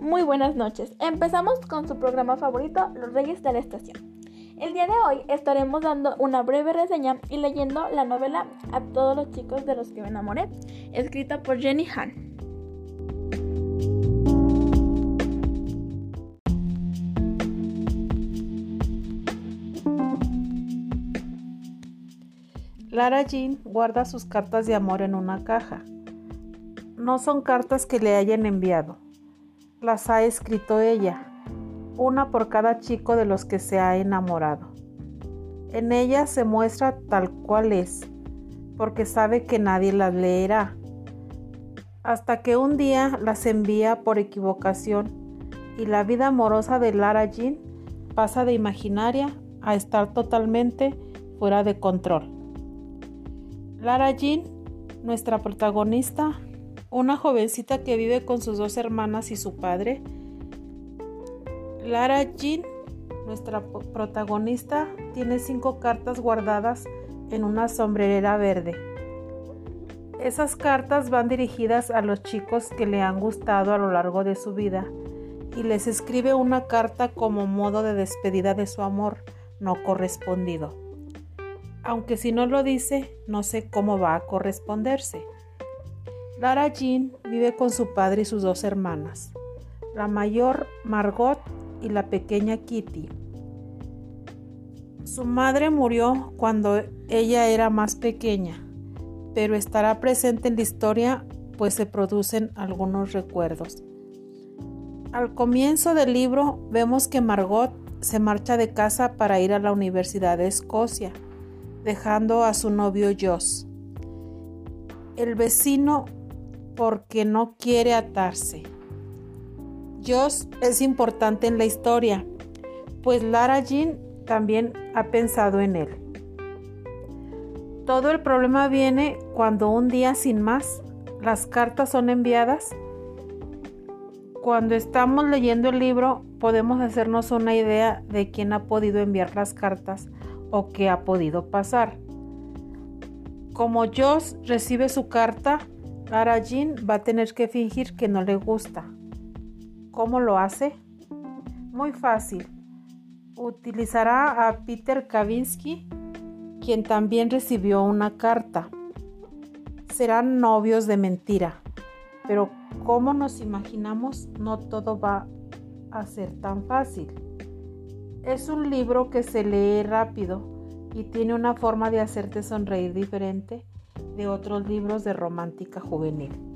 Muy buenas noches. Empezamos con su programa favorito, Los Reyes de la Estación. El día de hoy estaremos dando una breve reseña y leyendo la novela A todos los chicos de los que me enamoré, escrita por Jenny Han. Lara Jean guarda sus cartas de amor en una caja. No son cartas que le hayan enviado. Las ha escrito ella, una por cada chico de los que se ha enamorado. En ella se muestra tal cual es, porque sabe que nadie las leerá. Hasta que un día las envía por equivocación y la vida amorosa de Lara Jean pasa de imaginaria a estar totalmente fuera de control. Lara Jean, nuestra protagonista, una jovencita que vive con sus dos hermanas y su padre. Lara Jean, nuestra protagonista, tiene cinco cartas guardadas en una sombrerera verde. Esas cartas van dirigidas a los chicos que le han gustado a lo largo de su vida y les escribe una carta como modo de despedida de su amor no correspondido aunque si no lo dice, no sé cómo va a corresponderse. Lara Jean vive con su padre y sus dos hermanas, la mayor Margot y la pequeña Kitty. Su madre murió cuando ella era más pequeña, pero estará presente en la historia pues se producen algunos recuerdos. Al comienzo del libro vemos que Margot se marcha de casa para ir a la Universidad de Escocia dejando a su novio Joss. El vecino porque no quiere atarse. Joss es importante en la historia, pues Lara Jean también ha pensado en él. Todo el problema viene cuando un día sin más las cartas son enviadas. Cuando estamos leyendo el libro podemos hacernos una idea de quién ha podido enviar las cartas o qué ha podido pasar. Como Joss recibe su carta, Lara Jean va a tener que fingir que no le gusta. ¿Cómo lo hace? Muy fácil. Utilizará a Peter Kavinsky, quien también recibió una carta. Serán novios de mentira, pero como nos imaginamos, no todo va a ser tan fácil. Es un libro que se lee rápido y tiene una forma de hacerte sonreír diferente de otros libros de romántica juvenil.